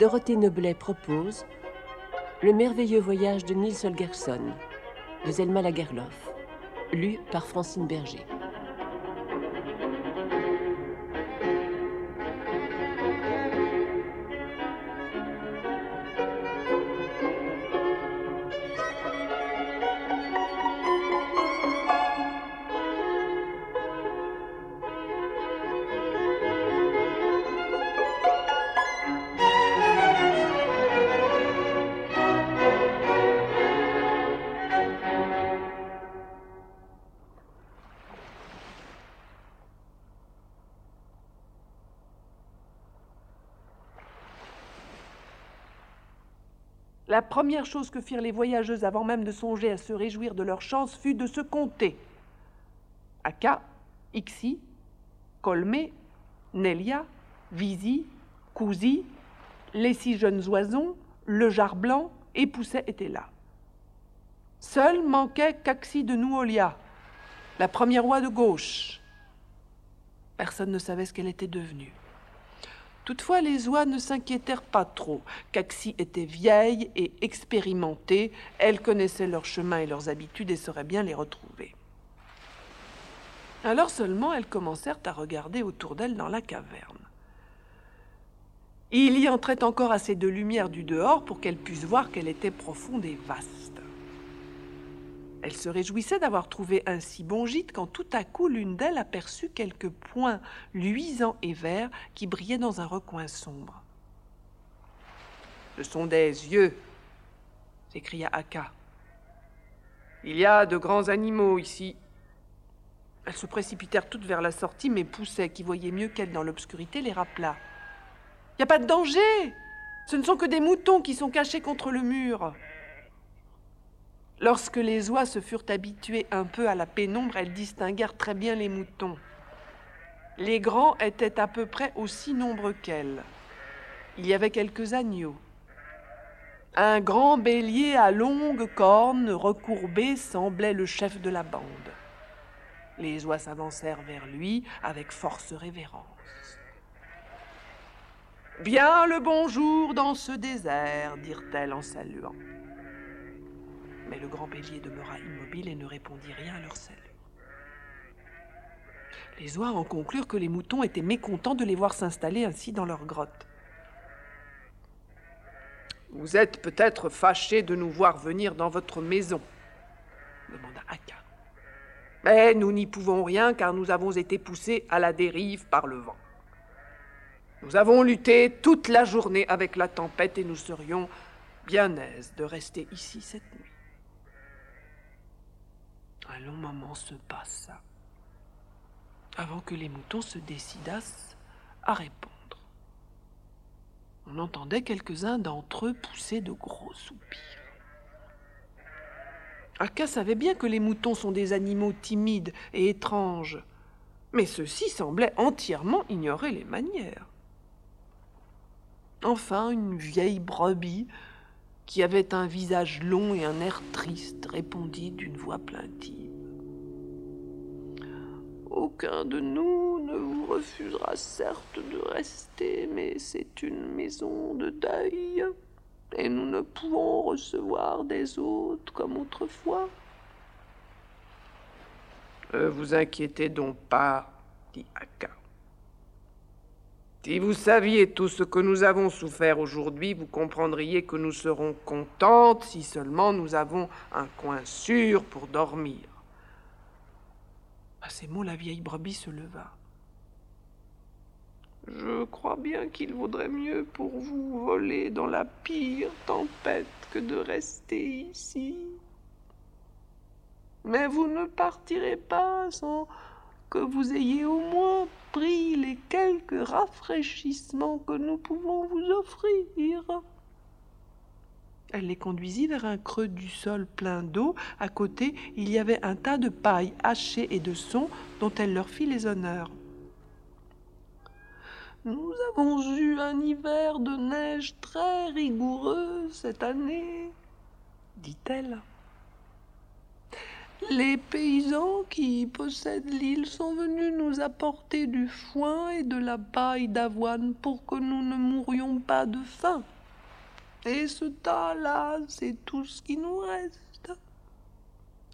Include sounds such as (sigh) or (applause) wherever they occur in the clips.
Dorothée Noblet propose Le merveilleux voyage de Nils Holgersson de Zelma Lagerlof, lu par Francine Berger. La première chose que firent les voyageuses avant même de songer à se réjouir de leur chance fut de se compter. Aka, Ixi, Colmé, Nelia, Visi, Cousi, les six jeunes oisons, le jar blanc et Pousset étaient là. Seul manquait Caxi de Nouolia, la première oie de gauche. Personne ne savait ce qu'elle était devenue. Toutefois, les oies ne s'inquiétèrent pas trop. Caxi était vieille et expérimentée. Elle connaissait leur chemin et leurs habitudes et saurait bien les retrouver. Alors seulement elles commencèrent à regarder autour d'elles dans la caverne. Il y entrait encore assez de lumière du dehors pour qu'elles puissent voir qu'elle était profonde et vaste. Elle se réjouissait d'avoir trouvé un si bon gîte quand tout à coup l'une d'elles aperçut quelques points luisants et verts qui brillaient dans un recoin sombre. Ce sont des yeux, s'écria Aka. Il y a de grands animaux ici. Elles se précipitèrent toutes vers la sortie, mais Pousset, qui voyait mieux qu'elles dans l'obscurité, les rappela. Il n'y a pas de danger Ce ne sont que des moutons qui sont cachés contre le mur. Lorsque les oies se furent habituées un peu à la pénombre, elles distinguèrent très bien les moutons. Les grands étaient à peu près aussi nombreux qu'elles. Il y avait quelques agneaux. Un grand bélier à longues cornes recourbées semblait le chef de la bande. Les oies s'avancèrent vers lui avec force révérence. Bien le bonjour dans ce désert, dirent-elles en saluant. Mais le grand bélier demeura immobile et ne répondit rien à leur salut. Les oies en conclurent que les moutons étaient mécontents de les voir s'installer ainsi dans leur grotte. Vous êtes peut-être fâchés de nous voir venir dans votre maison, demanda Aka. Mais nous n'y pouvons rien car nous avons été poussés à la dérive par le vent. Nous avons lutté toute la journée avec la tempête et nous serions bien aises de rester ici cette nuit. Un long moment se passa avant que les moutons se décidassent à répondre. On entendait quelques-uns d'entre eux pousser de gros soupirs. Aka savait bien que les moutons sont des animaux timides et étranges, mais ceux-ci semblaient entièrement ignorer les manières. Enfin, une vieille brebis, qui avait un visage long et un air triste, répondit d'une voix plaintive. Aucun de nous ne vous refusera certes de rester, mais c'est une maison de deuil, et nous ne pouvons recevoir des hôtes comme autrefois. Ne vous inquiétez donc pas, dit Aka. Si vous saviez tout ce que nous avons souffert aujourd'hui, vous comprendriez que nous serons contentes si seulement nous avons un coin sûr pour dormir. À ces mots, la vieille brebis se leva. Je crois bien qu'il vaudrait mieux pour vous voler dans la pire tempête que de rester ici. Mais vous ne partirez pas sans que vous ayez au moins pris les quelques rafraîchissements que nous pouvons vous offrir. Elle les conduisit vers un creux du sol plein d'eau. À côté, il y avait un tas de paille hachée et de son dont elle leur fit les honneurs. Nous avons eu un hiver de neige très rigoureux cette année, dit-elle. Les paysans qui possèdent l'île sont venus nous apporter du foin et de la paille d'avoine pour que nous ne mourions pas de faim. Et ce tas-là, c'est tout ce qui nous reste.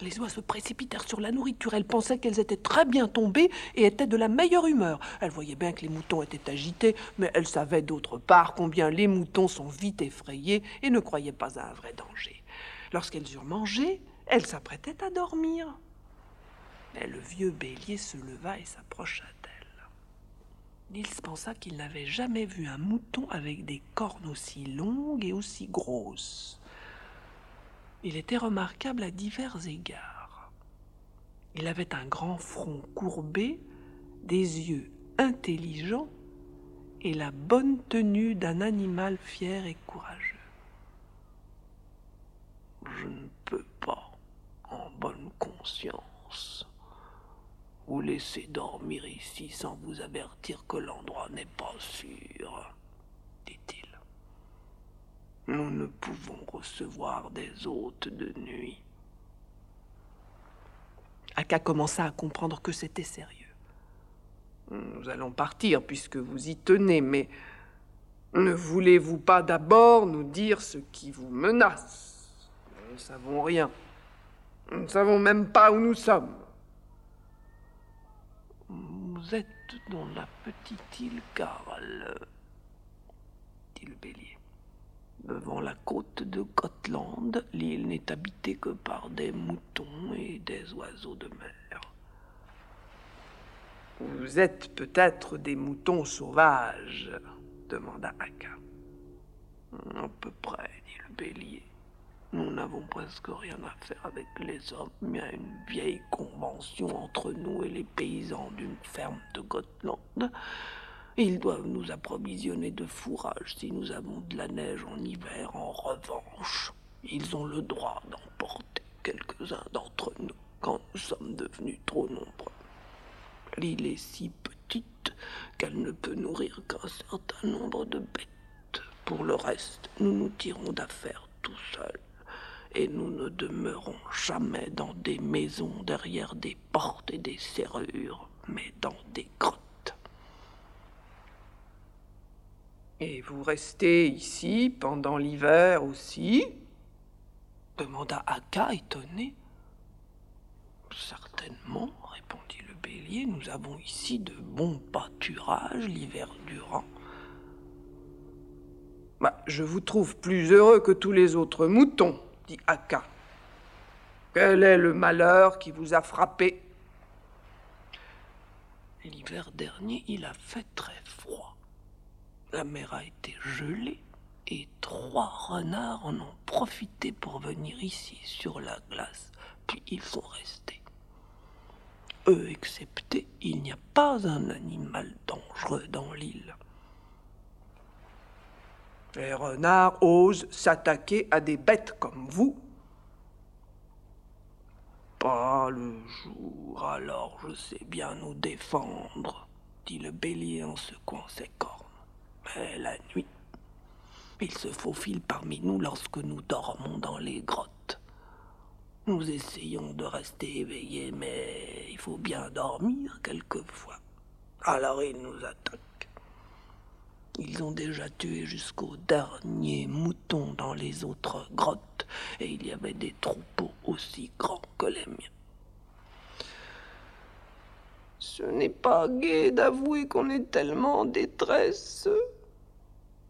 Les oies se précipitèrent sur la nourriture. Elles pensaient qu'elles étaient très bien tombées et étaient de la meilleure humeur. Elles voyaient bien que les moutons étaient agités, mais elles savaient d'autre part combien les moutons sont vite effrayés et ne croyaient pas à un vrai danger. Lorsqu'elles eurent mangé, elles s'apprêtaient à dormir. Mais le vieux bélier se leva et s'approcha d'elles. Nils pensa qu'il n'avait jamais vu un mouton avec des cornes aussi longues et aussi grosses il était remarquable à divers égards. Il avait un grand front courbé, des yeux intelligents et la bonne tenue d'un animal fier et courageux. Je ne peux pas, vous laisser dormir ici sans vous avertir que l'endroit n'est pas sûr, dit-il. Nous ne pouvons recevoir des hôtes de nuit. Aka commença à comprendre que c'était sérieux. Nous allons partir puisque vous y tenez, mais ne voulez-vous pas d'abord nous dire ce qui vous menace? Nous ne savons rien. Nous ne savons même pas où nous sommes. Vous êtes dans la petite île Karl, dit le bélier. Devant la côte de Gotland, l'île n'est habitée que par des moutons et des oiseaux de mer. Vous êtes peut-être des moutons sauvages demanda Aka. À peu près, dit le bélier. Nous n'avons presque rien à faire avec les hommes. Y a une vieille convention entre nous et les paysans d'une ferme de Gotland ils doivent nous approvisionner de fourrage si nous avons de la neige en hiver. En revanche, ils ont le droit d'emporter quelques-uns d'entre nous quand nous sommes devenus trop nombreux. L'île est si petite qu'elle ne peut nourrir qu'un certain nombre de bêtes. Pour le reste, nous nous tirons d'affaire tout seuls. Et nous ne demeurons jamais dans des maisons derrière des portes et des serrures, mais dans des grottes. Et vous restez ici pendant l'hiver aussi? Demanda Aka étonné. Certainement, répondit le bélier, nous avons ici de bons pâturages l'hiver durant. Bah, je vous trouve plus heureux que tous les autres moutons, dit Aka. Quel est le malheur qui vous a frappé? L'hiver dernier, il a fait très froid. La mer a été gelée et trois renards en ont profité pour venir ici sur la glace, puis ils sont restés. Eux exceptés, il n'y a pas un animal dangereux dans l'île. Les renards osent s'attaquer à des bêtes comme vous. Pas le jour, alors je sais bien nous défendre, dit le bélier en secouant ses cornes la nuit. Il se faufile parmi nous lorsque nous dormons dans les grottes. Nous essayons de rester éveillés, mais il faut bien dormir quelquefois. Alors ils nous attaquent. Ils ont déjà tué jusqu'au dernier mouton dans les autres grottes, et il y avait des troupeaux aussi grands que les miens. Ce n'est pas gai d'avouer qu'on est tellement en détresse,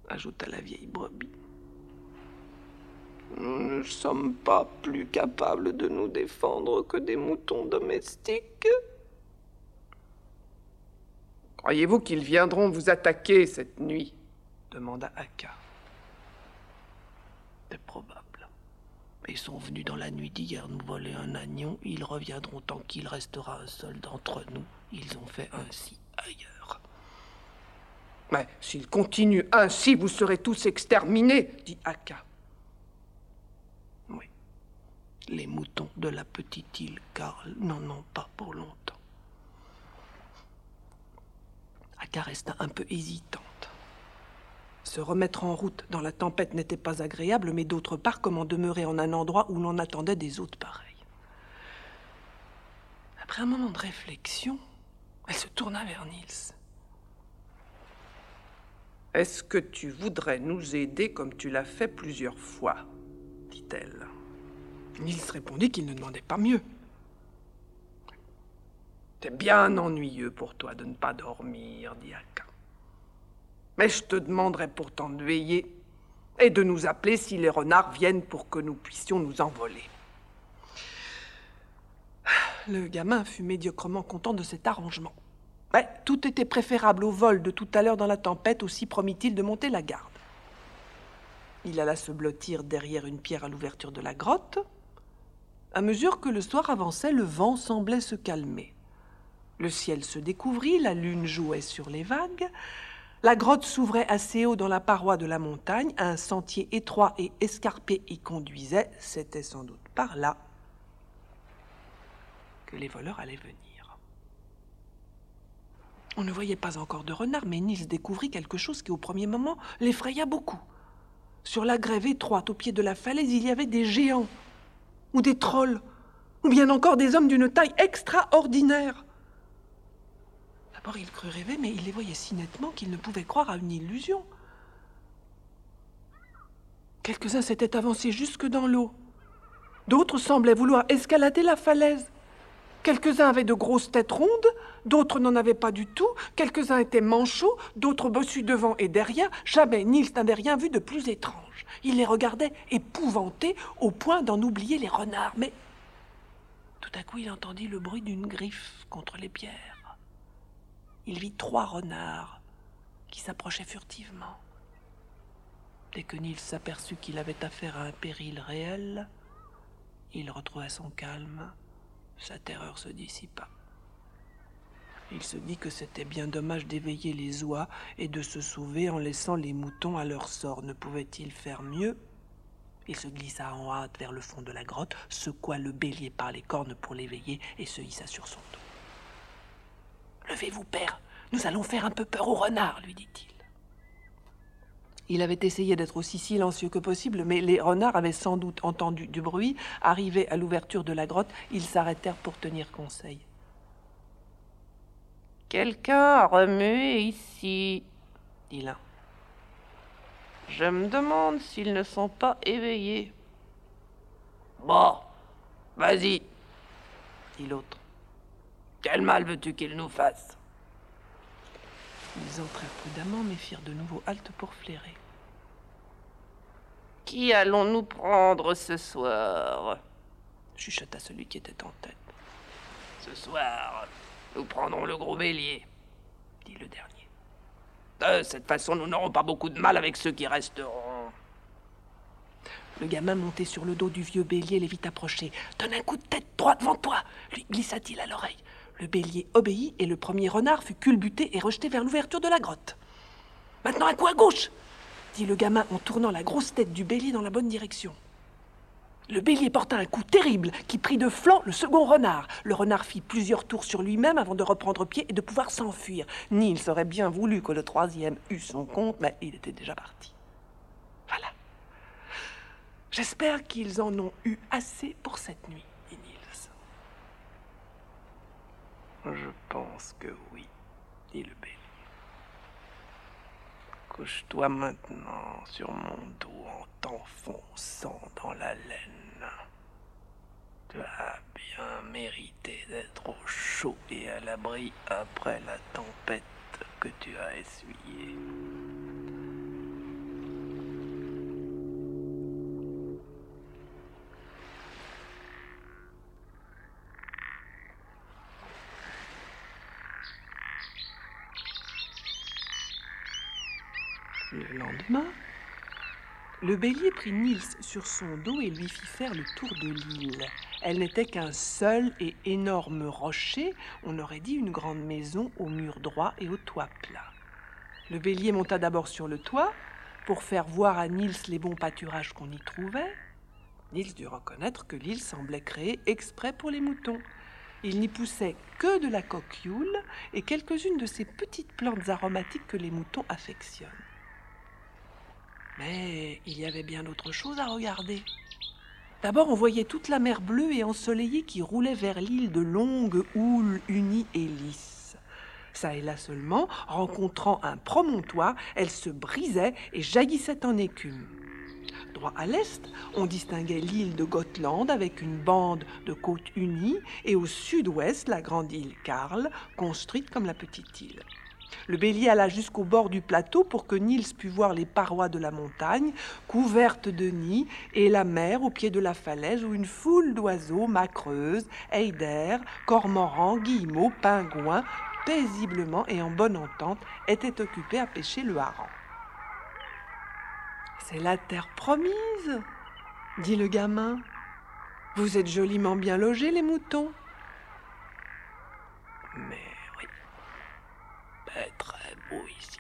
ajouta la vieille brebis. Nous ne sommes pas plus capables de nous défendre que des moutons domestiques. Croyez-vous qu'ils viendront vous attaquer cette nuit demanda Aka. C'est probable. Ils sont venus dans la nuit d'hier nous voler un agneau. Ils reviendront tant qu'il restera un seul d'entre nous. Ils ont fait ainsi ailleurs. Mais s'il continue ainsi, vous serez tous exterminés, dit Aka. Oui, les moutons de la petite île Karl n'en ont pas pour longtemps. Aka resta un peu hésitante. Se remettre en route dans la tempête n'était pas agréable, mais d'autre part, comment demeurer en un endroit où l'on attendait des hôtes pareils Après un moment de réflexion, elle se tourna vers Niels. Est-ce que tu voudrais nous aider comme tu l'as fait plusieurs fois? dit-elle. Niels répondit qu'il ne demandait pas mieux. C'est bien ennuyeux pour toi de ne pas dormir, dit Aka. Mais je te demanderai pourtant de veiller et de nous appeler si les renards viennent pour que nous puissions nous envoler. Le gamin fut médiocrement content de cet arrangement. Mais tout était préférable au vol de tout à l'heure dans la tempête, aussi promit-il de monter la garde. Il alla se blottir derrière une pierre à l'ouverture de la grotte. À mesure que le soir avançait, le vent semblait se calmer. Le ciel se découvrit, la lune jouait sur les vagues. La grotte s'ouvrait assez haut dans la paroi de la montagne, un sentier étroit et escarpé y conduisait. C'était sans doute par là que les voleurs allaient venir. On ne voyait pas encore de renard, mais Nils découvrit quelque chose qui au premier moment l'effraya beaucoup. Sur la grève étroite au pied de la falaise, il y avait des géants, ou des trolls, ou bien encore des hommes d'une taille extraordinaire. Il crut rêver, mais il les voyait si nettement qu'il ne pouvait croire à une illusion. Quelques-uns s'étaient avancés jusque dans l'eau. D'autres semblaient vouloir escalader la falaise. Quelques-uns avaient de grosses têtes rondes, d'autres n'en avaient pas du tout, quelques-uns étaient manchots, d'autres bossus devant et derrière. Jamais Nils n'avait rien vu de plus étrange. Il les regardait épouvanté au point d'en oublier les renards. Mais tout à coup, il entendit le bruit d'une griffe contre les pierres. Il vit trois renards qui s'approchaient furtivement. Dès que Nils s'aperçut qu'il avait affaire à un péril réel, il retrouva son calme sa terreur se dissipa. Il se dit que c'était bien dommage d'éveiller les oies et de se sauver en laissant les moutons à leur sort. Ne pouvait-il faire mieux? Il se glissa en hâte vers le fond de la grotte, secoua le bélier par les cornes pour l'éveiller et se hissa sur son dos. Levez-vous, père, nous allons faire un peu peur au renard, lui dit-il. Il avait essayé d'être aussi silencieux que possible, mais les renards avaient sans doute entendu du bruit. Arrivés à l'ouverture de la grotte, ils s'arrêtèrent pour tenir conseil. Quelqu'un a remué ici, dit l'un. Je me demande s'ils ne sont pas éveillés. Bon, vas-y, dit l'autre. Quel mal veux-tu qu'ils nous fassent ils entrèrent prudemment, mais firent de nouveau halte pour flairer. Qui allons-nous prendre ce soir? chuchota celui qui était en tête. Ce soir, nous prendrons le gros bélier, dit le dernier. De cette façon, nous n'aurons pas beaucoup de mal avec ceux qui resteront. Le gamin monté sur le dos du vieux bélier les vit approcher. Donne un coup de tête droit devant toi, lui glissa-t-il à l'oreille. Le bélier obéit et le premier renard fut culbuté et rejeté vers l'ouverture de la grotte. Maintenant un coup à gauche dit le gamin en tournant la grosse tête du bélier dans la bonne direction. Le bélier porta un coup terrible qui prit de flanc le second renard. Le renard fit plusieurs tours sur lui-même avant de reprendre pied et de pouvoir s'enfuir. Nils aurait bien voulu que le troisième eût son compte, mais il était déjà parti. Voilà. J'espère qu'ils en ont eu assez pour cette nuit. Je pense que oui, dit le bélier. Couche-toi maintenant sur mon dos en t'enfonçant dans la laine. Tu as bien mérité d'être au chaud et à l'abri après la tempête que tu as essuyée. Le bélier prit Nils sur son dos et lui fit faire le tour de l'île. Elle n'était qu'un seul et énorme rocher, on aurait dit une grande maison aux murs droits et au toit plat. Le bélier monta d'abord sur le toit pour faire voir à Nils les bons pâturages qu'on y trouvait. Nils dut reconnaître que l'île semblait créée exprès pour les moutons. Il n'y poussait que de la coquioule et quelques-unes de ces petites plantes aromatiques que les moutons affectionnent. Mais il y avait bien autre chose à regarder. D'abord, on voyait toute la mer bleue et ensoleillée qui roulait vers l'île de longues houles unies et lisses. Ça et là seulement, rencontrant un promontoire, elle se brisait et jaillissait en écume. Droit à l'est, on distinguait l'île de Gotland avec une bande de côtes unies et au sud-ouest la grande île Karl, construite comme la petite île. Le bélier alla jusqu'au bord du plateau pour que Niels pût voir les parois de la montagne, couvertes de nids, et la mer au pied de la falaise où une foule d'oiseaux, macreuses, eiders, cormorans, guillemots, pingouins, paisiblement et en bonne entente, étaient occupés à pêcher le hareng. C'est la terre promise, dit le gamin. Vous êtes joliment bien logés, les moutons. Mais ici.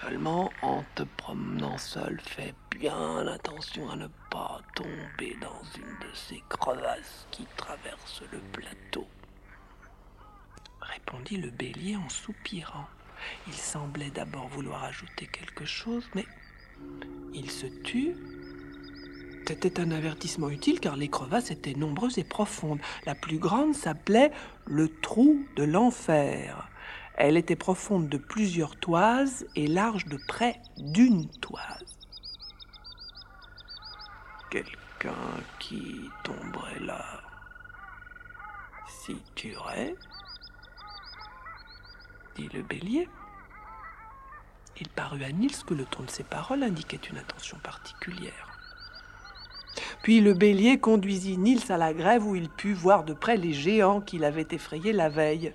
Seulement, en te promenant seul, fais bien attention à ne pas tomber dans une de ces crevasses qui traversent le plateau. Répondit le bélier en soupirant. Il semblait d'abord vouloir ajouter quelque chose, mais il se tut. C'était un avertissement utile car les crevasses étaient nombreuses et profondes. La plus grande s'appelait le trou de l'enfer. Elle était profonde de plusieurs toises et large de près d'une toise. Quelqu'un qui tomberait là s'y tuerait dit le bélier. Il parut à Nils que le ton de ses paroles indiquait une attention particulière. Puis le bélier conduisit Nils à la grève où il put voir de près les géants qu'il avait effrayés la veille.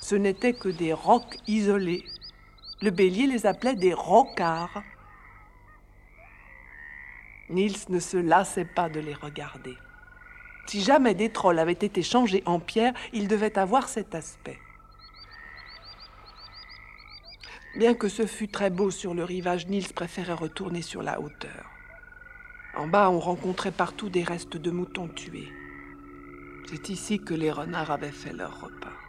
Ce n'étaient que des rocs isolés. Le bélier les appelait des rocards. Nils ne se lassait pas de les regarder. Si jamais des trolls avaient été changés en pierre, ils devaient avoir cet aspect. Bien que ce fût très beau sur le rivage, Nils préférait retourner sur la hauteur. En bas, on rencontrait partout des restes de moutons tués. C'est ici que les renards avaient fait leur repas.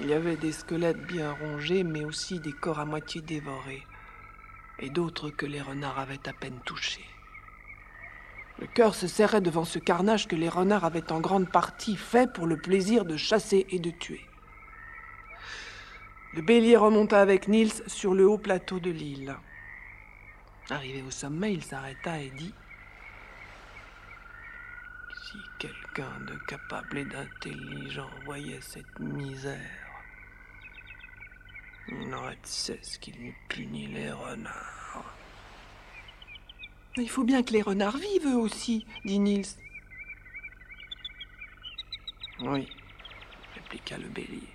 Il y avait des squelettes bien rongés, mais aussi des corps à moitié dévorés, et d'autres que les renards avaient à peine touchés. Le cœur se serrait devant ce carnage que les renards avaient en grande partie fait pour le plaisir de chasser et de tuer. Le bélier remonta avec Niels sur le haut plateau de l'île. Arrivé au sommet, il s'arrêta et dit Si quelqu'un de capable et d'intelligent voyait cette misère, n'aurait de cesse qu'il n'eût puni les renards. Il faut bien que les renards vivent eux aussi, dit Niels. Oui, répliqua le bélier.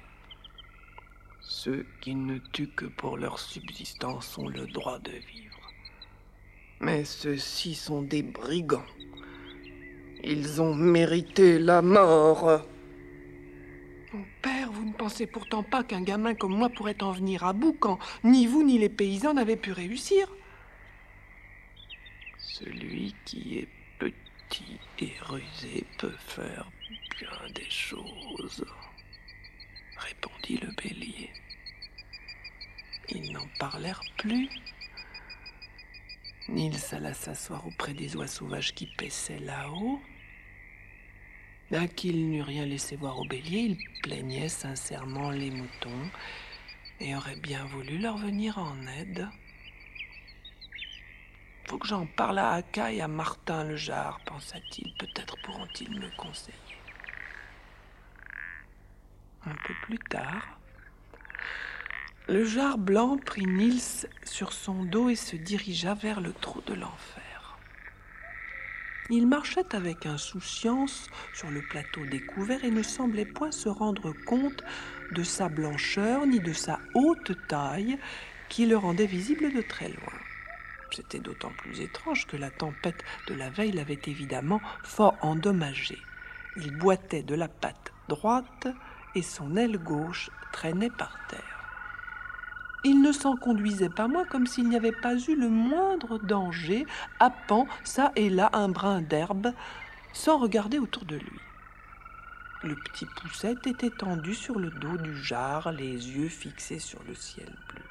Ceux qui ne tuent que pour leur subsistance ont le droit de vivre. Mais ceux-ci sont des brigands. Ils ont mérité la mort. Mon père, vous ne pensez pourtant pas qu'un gamin comme moi pourrait en venir à bout quand ni vous ni les paysans n'avaient pu réussir Celui qui est petit et rusé peut faire bien des choses répondit le bélier. Ils n'en parlèrent plus. Nils alla s'asseoir auprès des oies sauvages qui paissaient là-haut. Bien qu'il n'eût rien laissé voir au bélier, il plaignait sincèrement les moutons et aurait bien voulu leur venir en aide. Faut que j'en parle à Aka et à Martin le Jard, pensa-t-il. Peut-être pourront-ils me conseiller. Un peu plus tard, le jar blanc prit Nils sur son dos et se dirigea vers le trou de l'enfer. Il marchait avec insouciance sur le plateau découvert et ne semblait point se rendre compte de sa blancheur ni de sa haute taille qui le rendait visible de très loin. C'était d'autant plus étrange que la tempête de la veille l'avait évidemment fort endommagé. Il boitait de la patte droite et son aile gauche traînait par terre. Il ne s'en conduisait pas moins comme s'il n'y avait pas eu le moindre danger, happant çà et là un brin d'herbe, sans regarder autour de lui. Le petit poussette était tendu sur le dos du jar, les yeux fixés sur le ciel bleu.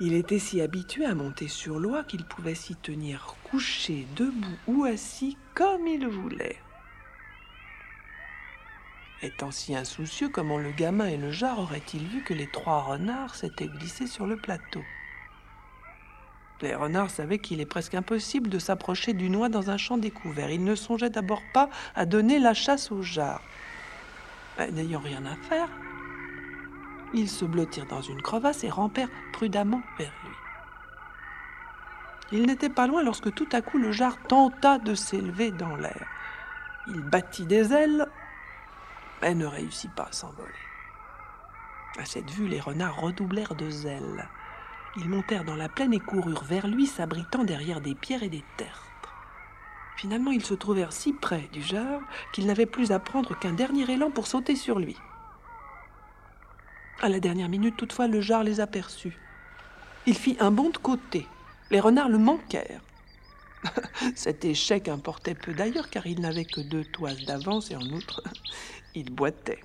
Il était si habitué à monter sur l'oie qu'il pouvait s'y tenir couché, debout ou assis comme il voulait. Étant si insoucieux, comment le gamin et le jar auraient-ils vu que les trois renards s'étaient glissés sur le plateau? Les renards savaient qu'il est presque impossible de s'approcher du noix dans un champ découvert. Ils ne songeaient d'abord pas à donner la chasse au jar. N'ayant rien à faire, ils se blottirent dans une crevasse et rampèrent prudemment vers lui. Il n'était pas loin lorsque tout à coup le jar tenta de s'élever dans l'air. Il battit des ailes, mais ne réussit pas à s'envoler. À cette vue, les renards redoublèrent de zèle. Ils montèrent dans la plaine et coururent vers lui, s'abritant derrière des pierres et des tertres. Finalement, ils se trouvèrent si près du jar qu'ils n'avaient plus à prendre qu'un dernier élan pour sauter sur lui. À la dernière minute, toutefois, le jar les aperçut. Il fit un bond de côté. Les renards le manquèrent. (laughs) Cet échec importait peu d'ailleurs, car il n'avait que deux toises d'avance et en outre, il boitait.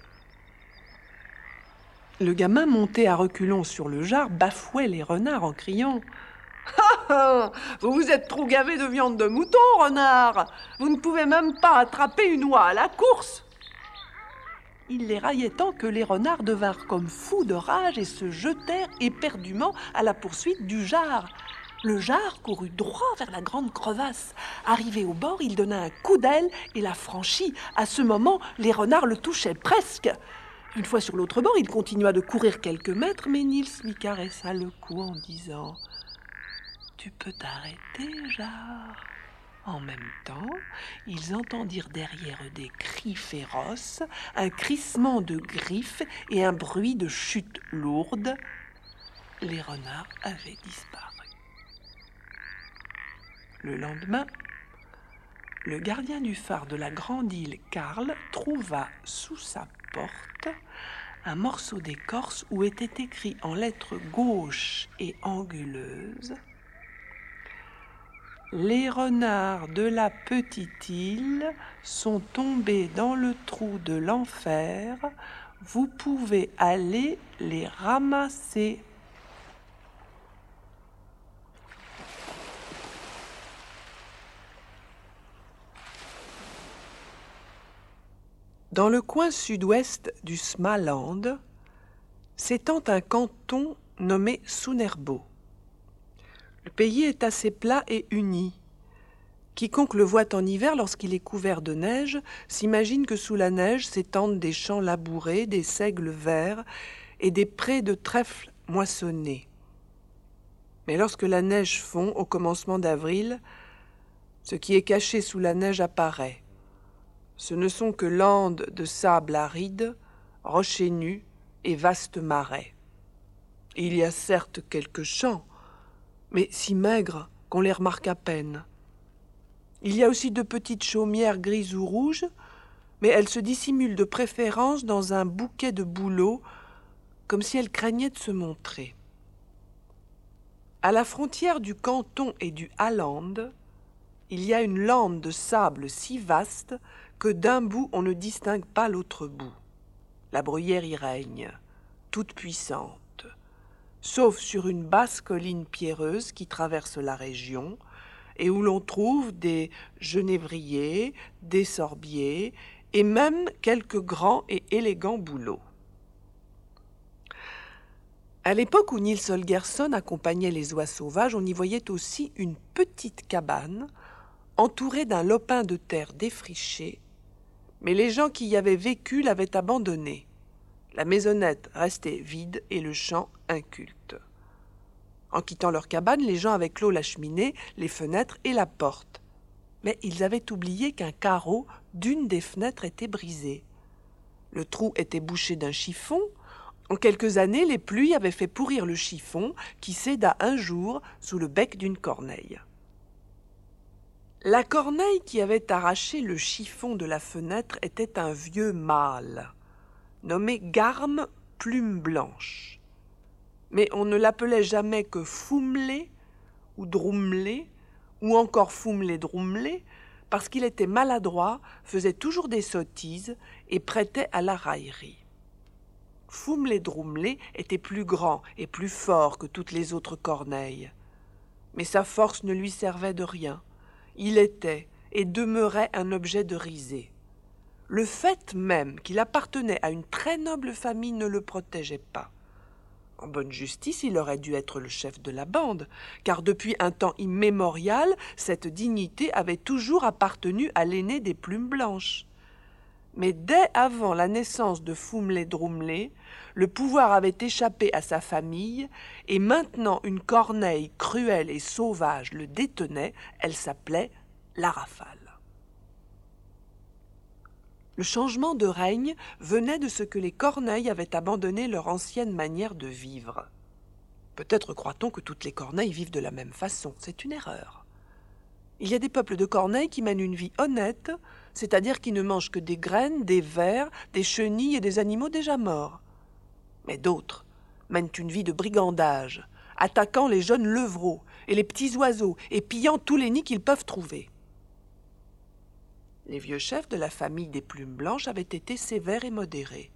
Le gamin monté à reculons sur le jar bafouait les renards en criant Vous vous êtes trop gavé de viande de mouton, renard Vous ne pouvez même pas attraper une oie à la course Il les raillait tant que les renards devinrent comme fous de rage et se jetèrent éperdument à la poursuite du jar. Le jar courut droit vers la grande crevasse. Arrivé au bord, il donna un coup d'aile et la franchit. À ce moment, les renards le touchaient presque. Une fois sur l'autre bord, il continua de courir quelques mètres, mais Nils lui caressa le cou en disant Tu peux t'arrêter, jar en même temps, ils entendirent derrière des cris féroces, un crissement de griffes et un bruit de chute lourde. Les renards avaient disparu. Le lendemain, le gardien du phare de la grande île, Karl, trouva sous sa porte un morceau d'écorce où était écrit en lettres gauches et anguleuses Les renards de la petite île sont tombés dans le trou de l'enfer. Vous pouvez aller les ramasser. Dans le coin sud-ouest du Smaland s'étend un canton nommé Sunerbo. Le pays est assez plat et uni. Quiconque le voit en hiver lorsqu'il est couvert de neige s'imagine que sous la neige s'étendent des champs labourés, des seigles verts et des prés de trèfle moissonnés. Mais lorsque la neige fond au commencement d'avril, ce qui est caché sous la neige apparaît ce ne sont que landes de sable aride, rochers nus et vastes marais. Il y a certes quelques champs, mais si maigres qu'on les remarque à peine. Il y a aussi de petites chaumières grises ou rouges, mais elles se dissimulent de préférence dans un bouquet de bouleaux, comme si elles craignaient de se montrer. À la frontière du canton et du Halland, il y a une lande de sable si vaste que d'un bout on ne distingue pas l'autre bout. La bruyère y règne, toute puissante, sauf sur une basse colline pierreuse qui traverse la région, et où l'on trouve des genévriers, des sorbiers, et même quelques grands et élégants bouleaux. À l'époque où Nils Holgersson accompagnait les oies sauvages, on y voyait aussi une petite cabane entourée d'un lopin de terre défriché mais les gens qui y avaient vécu l'avaient abandonné. La maisonnette restait vide et le champ inculte. En quittant leur cabane, les gens avaient clos la cheminée, les fenêtres et la porte. Mais ils avaient oublié qu'un carreau d'une des fenêtres était brisé. Le trou était bouché d'un chiffon. En quelques années, les pluies avaient fait pourrir le chiffon qui céda un jour sous le bec d'une corneille. La corneille qui avait arraché le chiffon de la fenêtre était un vieux mâle, nommé Garme Plume Blanche. Mais on ne l'appelait jamais que Foumlé ou Droumlé, ou encore Foumlé Droumlé, parce qu'il était maladroit, faisait toujours des sottises et prêtait à la raillerie. Foumlé-Droumlé était plus grand et plus fort que toutes les autres corneilles. Mais sa force ne lui servait de rien. Il était et demeurait un objet de risée. Le fait même qu'il appartenait à une très noble famille ne le protégeait pas. En bonne justice, il aurait dû être le chef de la bande, car depuis un temps immémorial, cette dignité avait toujours appartenu à l'aîné des plumes blanches. Mais dès avant la naissance de Foumlé Droumlé, le pouvoir avait échappé à sa famille, et maintenant une corneille cruelle et sauvage le détenait, elle s'appelait la rafale. Le changement de règne venait de ce que les corneilles avaient abandonné leur ancienne manière de vivre. Peut-être croit-on que toutes les corneilles vivent de la même façon. C'est une erreur. Il y a des peuples de corneilles qui mènent une vie honnête, c'est-à-dire qui ne mangent que des graines, des vers, des chenilles et des animaux déjà morts. Mais d'autres mènent une vie de brigandage, attaquant les jeunes levreaux et les petits oiseaux et pillant tous les nids qu'ils peuvent trouver. Les vieux chefs de la famille des plumes blanches avaient été sévères et modérés.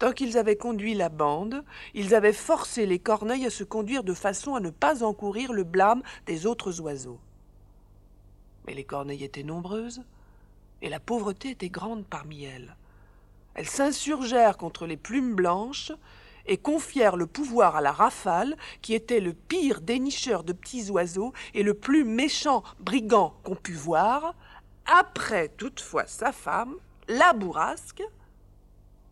Tant qu'ils avaient conduit la bande, ils avaient forcé les corneilles à se conduire de façon à ne pas encourir le blâme des autres oiseaux. Mais les corneilles étaient nombreuses, et la pauvreté était grande parmi elles. Elles s'insurgèrent contre les plumes blanches et confièrent le pouvoir à la rafale, qui était le pire dénicheur de petits oiseaux et le plus méchant brigand qu'on pût voir, après toutefois sa femme, la bourrasque.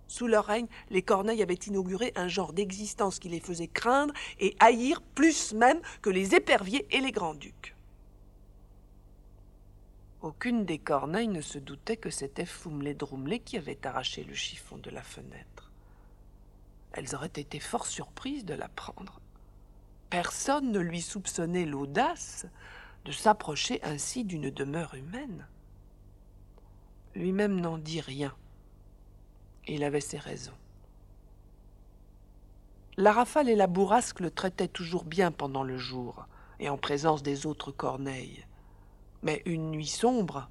Sous leur règne, les corneilles avaient inauguré un genre d'existence qui les faisait craindre et haïr plus même que les éperviers et les grands-ducs. Aucune des corneilles ne se doutait que c'était Foumlé Droumlé qui avait arraché le chiffon de la fenêtre. Elles auraient été fort surprises de l'apprendre. Personne ne lui soupçonnait l'audace de s'approcher ainsi d'une demeure humaine lui-même n'en dit rien. Il avait ses raisons. La rafale et la bourrasque le traitaient toujours bien pendant le jour, et en présence des autres corneilles. Mais une nuit sombre,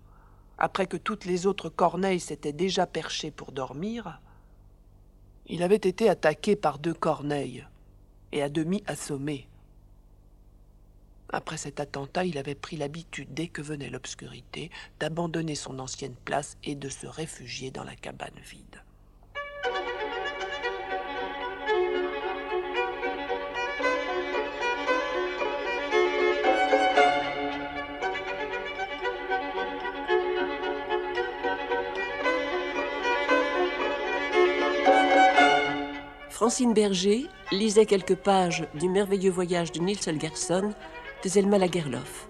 après que toutes les autres corneilles s'étaient déjà perchées pour dormir, il avait été attaqué par deux corneilles, et à demi assommé. Après cet attentat, il avait pris l'habitude, dès que venait l'obscurité, d'abandonner son ancienne place et de se réfugier dans la cabane vide. Francine Berger lisait quelques pages du merveilleux voyage de Nils Holgersson de Zelma Lagerlof.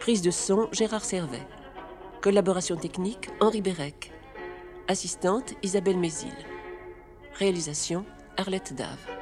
Prise de son Gérard Servet. Collaboration technique Henri Bérec. Assistante Isabelle Mézil. Réalisation Arlette Dave.